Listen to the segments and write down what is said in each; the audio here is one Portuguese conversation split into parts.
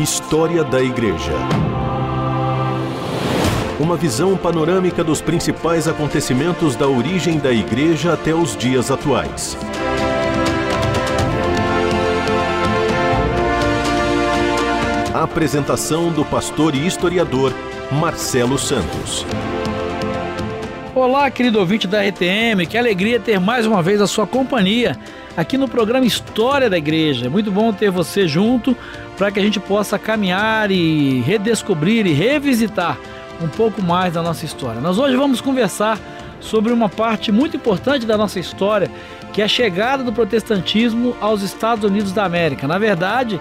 História da Igreja. Uma visão panorâmica dos principais acontecimentos da origem da Igreja até os dias atuais. A apresentação do pastor e historiador Marcelo Santos. Olá, querido ouvinte da RTM, que alegria ter mais uma vez a sua companhia aqui no programa História da Igreja. É muito bom ter você junto para que a gente possa caminhar e redescobrir e revisitar um pouco mais da nossa história. Nós hoje vamos conversar sobre uma parte muito importante da nossa história, que é a chegada do protestantismo aos Estados Unidos da América. Na verdade,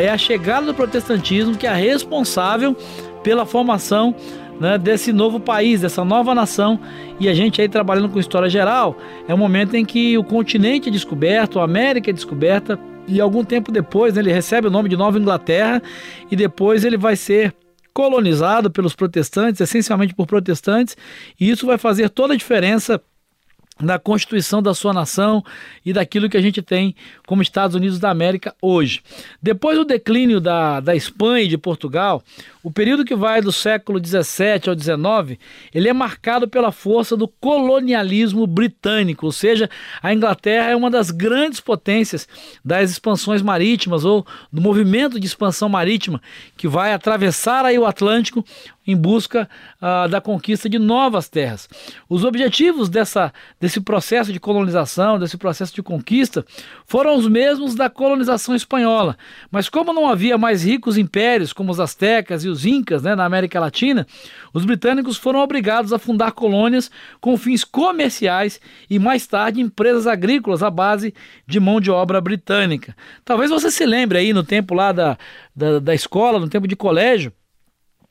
é a chegada do protestantismo que é responsável pela formação né, desse novo país, dessa nova nação. E a gente aí trabalhando com história geral, é um momento em que o continente é descoberto, a América é descoberta, e algum tempo depois né, ele recebe o nome de Nova Inglaterra, e depois ele vai ser colonizado pelos protestantes, essencialmente por protestantes, e isso vai fazer toda a diferença da constituição da sua nação e daquilo que a gente tem como Estados Unidos da América hoje. Depois do declínio da, da Espanha e de Portugal, o período que vai do século 17 ao 19, ele é marcado pela força do colonialismo britânico, ou seja, a Inglaterra é uma das grandes potências das expansões marítimas ou do movimento de expansão marítima que vai atravessar aí o Atlântico em busca uh, da conquista de novas terras. Os objetivos dessa, desse processo de colonização, desse processo de conquista, foram os mesmos da colonização espanhola. Mas como não havia mais ricos impérios como os astecas e os incas né, na América Latina, os britânicos foram obrigados a fundar colônias com fins comerciais e mais tarde empresas agrícolas à base de mão de obra britânica. Talvez você se lembre aí no tempo lá da, da, da escola, no tempo de colégio,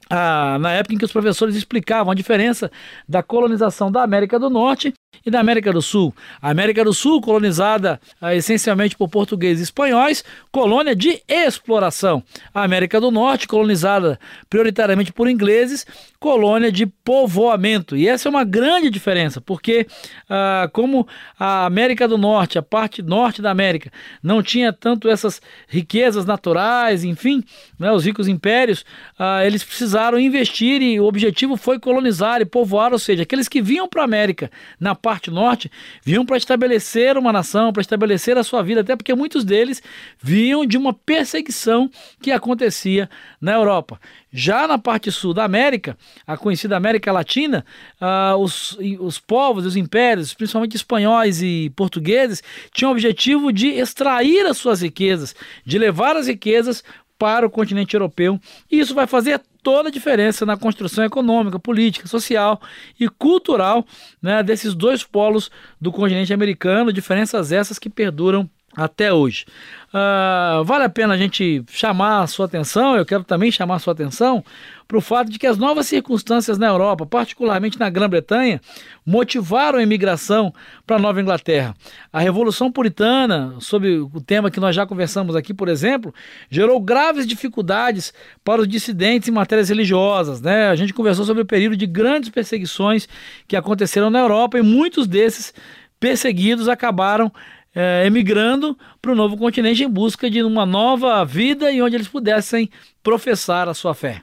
ah, na época em que os professores explicavam a diferença da colonização da América do Norte e da América do Sul. A América do Sul, colonizada ah, essencialmente por portugueses e espanhóis, colônia de exploração. A América do Norte, colonizada prioritariamente por ingleses, colônia de povoamento. E essa é uma grande diferença, porque ah, como a América do Norte, a parte norte da América, não tinha tanto essas riquezas naturais, enfim, né, os ricos impérios, ah, eles precisaram investir e o objetivo foi colonizar e povoar, ou seja, aqueles que vinham para a América na parte norte, vinham para estabelecer uma nação, para estabelecer a sua vida, até porque muitos deles vinham de uma perseguição que acontecia na Europa. Já na parte sul da América, a conhecida América Latina, uh, os, os povos, os impérios, principalmente espanhóis e portugueses, tinham o objetivo de extrair as suas riquezas, de levar as riquezas para o continente europeu. E isso vai fazer toda a diferença na construção econômica, política, social e cultural né, desses dois polos do continente americano, diferenças essas que perduram até hoje. Uh, vale a pena a gente chamar a sua atenção, eu quero também chamar a sua atenção para o fato de que as novas circunstâncias na Europa, particularmente na Grã-Bretanha, motivaram a imigração para a Nova Inglaterra. A Revolução Puritana, sobre o tema que nós já conversamos aqui, por exemplo, gerou graves dificuldades para os dissidentes em matérias religiosas. Né? A gente conversou sobre o período de grandes perseguições que aconteceram na Europa e muitos desses perseguidos acabaram é, emigrando para o novo continente em busca de uma nova vida e onde eles pudessem professar a sua fé.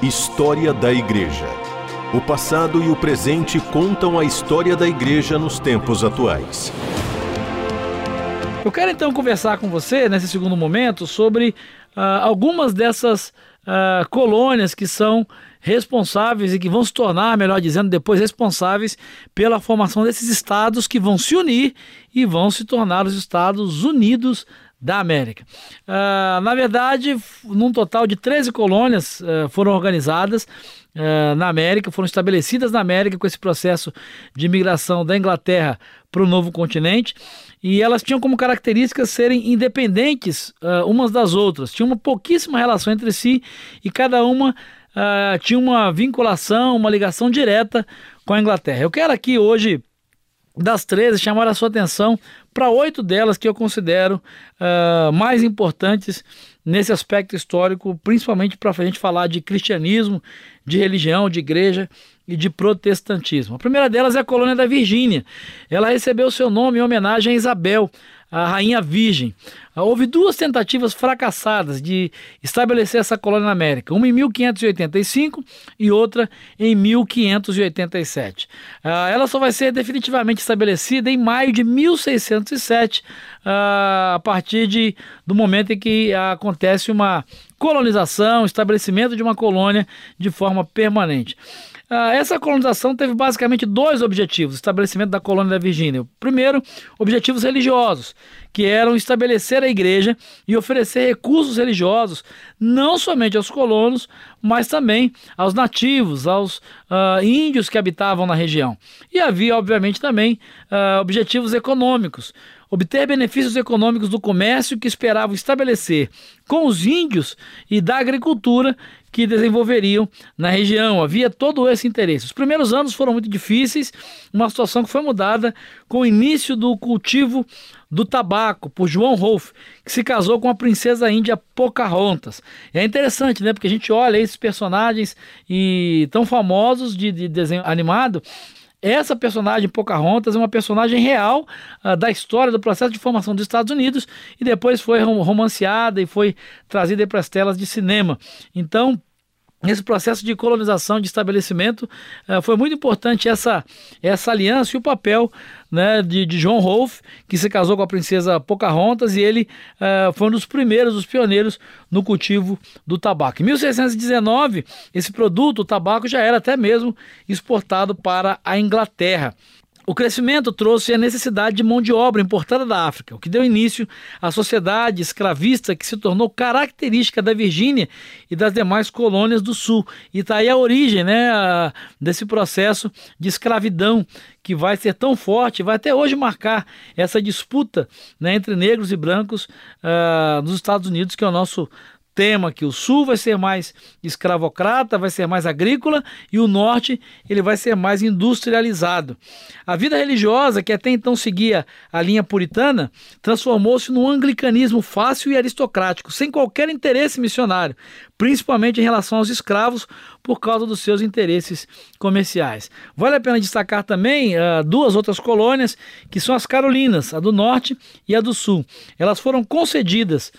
História da Igreja. O passado e o presente contam a história da Igreja nos tempos atuais. Eu quero então conversar com você nesse segundo momento sobre uh, algumas dessas uh, colônias que são responsáveis e que vão se tornar, melhor dizendo, depois responsáveis pela formação desses estados que vão se unir e vão se tornar os Estados Unidos da América. Uh, na verdade, num total de 13 colônias uh, foram organizadas uh, na América, foram estabelecidas na América com esse processo de imigração da Inglaterra para o novo continente e elas tinham como características serem independentes umas das outras, tinham uma pouquíssima relação entre si e cada uma uh, tinha uma vinculação, uma ligação direta com a Inglaterra. Eu quero aqui hoje, das 13, chamar a sua atenção para oito delas que eu considero uh, mais importantes nesse aspecto histórico, principalmente para a gente falar de cristianismo, de religião, de igreja e de protestantismo. A primeira delas é a colônia da Virgínia. Ela recebeu seu nome em homenagem a Isabel, a Rainha Virgem. Houve duas tentativas fracassadas de estabelecer essa colônia na América, uma em 1585 e outra em 1587. Ah, ela só vai ser definitivamente estabelecida em maio de 1607, ah, a partir de, do momento em que acontece uma colonização, estabelecimento de uma colônia de forma permanente. Ah, essa colonização teve basicamente dois objetivos: o estabelecimento da colônia da Virgínia. Primeiro, objetivos religiosos, que eram estabelecer a igreja e oferecer recursos religiosos não somente aos colonos, mas também aos nativos, aos uh, índios que habitavam na região. E havia, obviamente, também uh, objetivos econômicos obter benefícios econômicos do comércio que esperavam estabelecer com os índios e da agricultura que desenvolveriam na região. Havia todo esse interesse. Os primeiros anos foram muito difíceis, uma situação que foi mudada com o início do cultivo do tabaco por João Rolfe, que se casou com a princesa índia Pocahontas. é interessante, né? Porque a gente olha esses personagens e tão famosos de, de desenho animado essa personagem Pocahontas é uma personagem real uh, da história do processo de formação dos Estados Unidos e depois foi romanceada e foi trazida para as telas de cinema. Então, nesse processo de colonização, de estabelecimento, uh, foi muito importante essa, essa aliança e o papel né, de, de John Rolfe, que se casou com a princesa Pocahontas e ele uh, foi um dos primeiros, os pioneiros no cultivo do tabaco. Em 1619, esse produto, o tabaco, já era até mesmo exportado para a Inglaterra. O crescimento trouxe a necessidade de mão de obra importada da África, o que deu início à sociedade escravista que se tornou característica da Virgínia e das demais colônias do Sul. E está aí a origem né, a, desse processo de escravidão que vai ser tão forte, vai até hoje marcar essa disputa né, entre negros e brancos uh, nos Estados Unidos, que é o nosso tema que o sul vai ser mais escravocrata, vai ser mais agrícola e o norte ele vai ser mais industrializado. A vida religiosa, que até então seguia a linha puritana, transformou-se num anglicanismo fácil e aristocrático, sem qualquer interesse missionário, principalmente em relação aos escravos, por causa dos seus interesses comerciais. Vale a pena destacar também uh, duas outras colônias, que são as Carolinas, a do norte e a do sul. Elas foram concedidas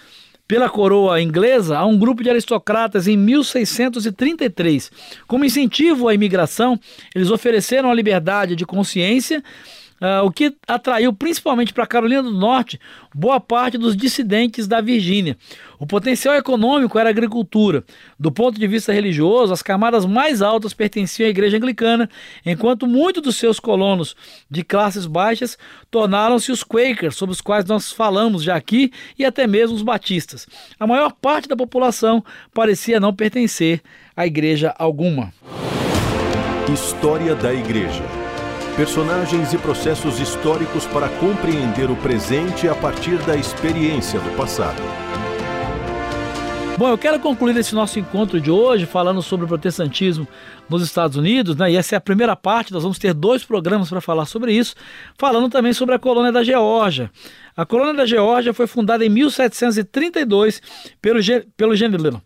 pela coroa inglesa a um grupo de aristocratas em 1633. Como incentivo à imigração, eles ofereceram a liberdade de consciência Uh, o que atraiu principalmente para a Carolina do Norte boa parte dos dissidentes da Virgínia. O potencial econômico era a agricultura. Do ponto de vista religioso, as camadas mais altas pertenciam à igreja anglicana, enquanto muitos dos seus colonos de classes baixas tornaram-se os Quakers, sobre os quais nós falamos já aqui, e até mesmo os batistas. A maior parte da população parecia não pertencer a igreja alguma. História da Igreja personagens e processos históricos para compreender o presente a partir da experiência do passado. Bom, eu quero concluir esse nosso encontro de hoje falando sobre o protestantismo nos Estados Unidos, né? E essa é a primeira parte, nós vamos ter dois programas para falar sobre isso, falando também sobre a colônia da Geórgia. A colônia da Geórgia foi fundada em 1732 pelo, pelo general.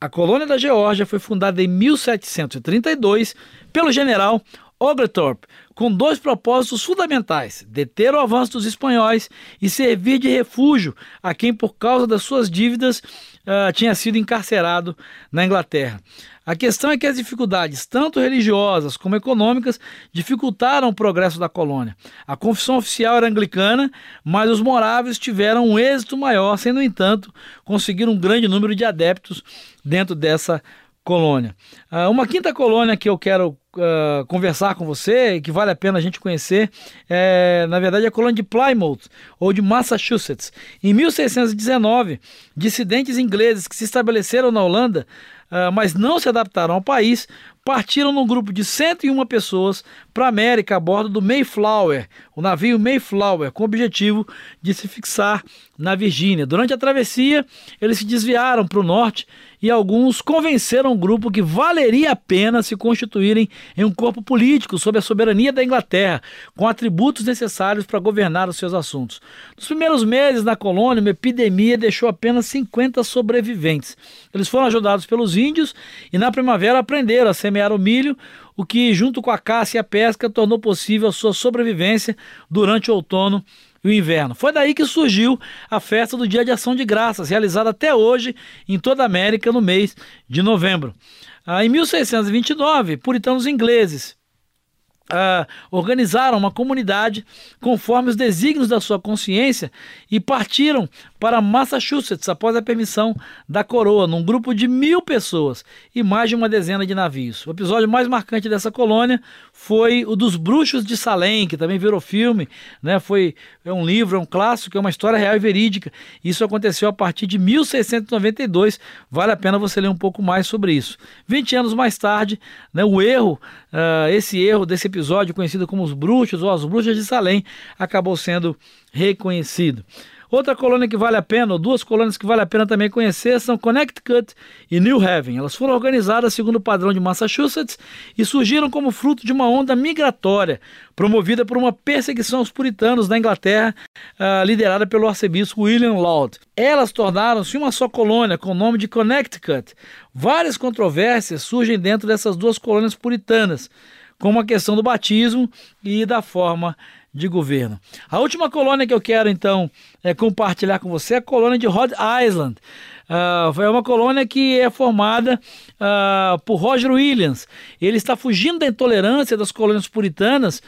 A colônia da Geórgia foi fundada em 1732 pelo general Oglethorpe, com dois propósitos fundamentais: deter o avanço dos espanhóis e servir de refúgio a quem, por causa das suas dívidas, uh, tinha sido encarcerado na Inglaterra. A questão é que as dificuldades, tanto religiosas como econômicas, dificultaram o progresso da colônia. A confissão oficial era anglicana, mas os moráveis tiveram um êxito maior, sem, no entanto, conseguir um grande número de adeptos dentro dessa colônia. Uh, uma quinta colônia que eu quero uh, conversar com você, que vale a pena a gente conhecer, é, na verdade, a colônia de Plymouth, ou de Massachusetts. Em 1619, dissidentes ingleses que se estabeleceram na Holanda, uh, mas não se adaptaram ao país, partiram num grupo de 101 pessoas para a América a bordo do Mayflower, o navio Mayflower, com o objetivo de se fixar na Virgínia. Durante a travessia, eles se desviaram para o norte e alguns convenceram o grupo que valeria a pena se constituírem em um corpo político sob a soberania da Inglaterra, com atributos necessários para governar os seus assuntos. Nos primeiros meses na colônia, uma epidemia deixou apenas 50 sobreviventes. Eles foram ajudados pelos índios e na primavera aprenderam a semear o milho, o que, junto com a caça e a pesca, tornou possível a sua sobrevivência durante o outono e o inverno. Foi daí que surgiu a festa do Dia de Ação de Graças, realizada até hoje em toda a América no mês de novembro. Ah, em 1629, puritanos ingleses Uh, organizaram uma comunidade conforme os desígnios da sua consciência e partiram para Massachusetts após a permissão da coroa, num grupo de mil pessoas e mais de uma dezena de navios. O episódio mais marcante dessa colônia foi o dos Bruxos de Salem, que também virou filme, né? Foi é um livro, é um clássico, é uma história real e verídica. Isso aconteceu a partir de 1692. Vale a pena você ler um pouco mais sobre isso. 20 anos mais tarde, né, o erro, uh, esse erro desse episódio, conhecido como os Bruxos ou as Bruxas de Salem, acabou sendo reconhecido. Outra colônia que vale a pena, ou duas colônias que vale a pena também conhecer, são Connecticut e New Haven. Elas foram organizadas segundo o padrão de Massachusetts e surgiram como fruto de uma onda migratória promovida por uma perseguição aos puritanos da Inglaterra, uh, liderada pelo arcebispo William Laud. Elas tornaram-se uma só colônia com o nome de Connecticut. Várias controvérsias surgem dentro dessas duas colônias puritanas, como a questão do batismo e da forma de governo. A última colônia que eu quero então é, compartilhar com você é a colônia de Rhode Island. Uh, é uma colônia que é formada uh, por Roger Williams. Ele está fugindo da intolerância das colônias puritanas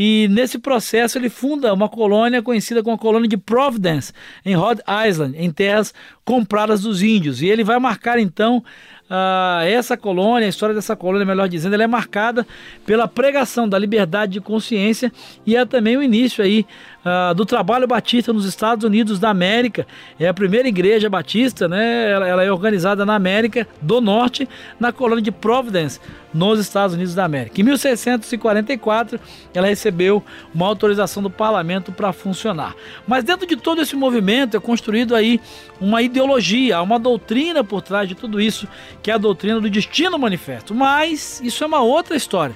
e nesse processo ele funda uma colônia conhecida como a colônia de Providence, em Rhode Island, em terras compradas dos índios. E ele vai marcar então Uh, essa colônia, a história dessa colônia, melhor dizendo, ela é marcada pela pregação da liberdade de consciência e é também o início aí uh, do trabalho batista nos Estados Unidos da América. É a primeira igreja batista, né? Ela, ela é organizada na América do Norte, na colônia de Providence, nos Estados Unidos da América. Em 1644, ela recebeu uma autorização do parlamento para funcionar. Mas dentro de todo esse movimento é construído aí uma ideologia, uma doutrina por trás de tudo isso, que é a doutrina do destino manifesto. Mas isso é uma outra história.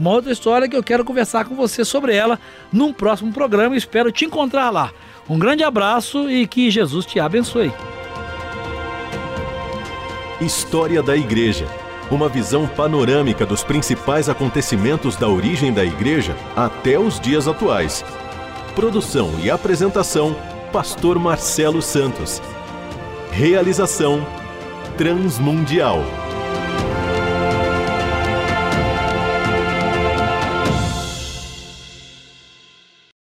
Uma outra história que eu quero conversar com você sobre ela num próximo programa. Espero te encontrar lá. Um grande abraço e que Jesus te abençoe. História da Igreja uma visão panorâmica dos principais acontecimentos da origem da igreja até os dias atuais. Produção e apresentação: Pastor Marcelo Santos. Realização: Transmundial.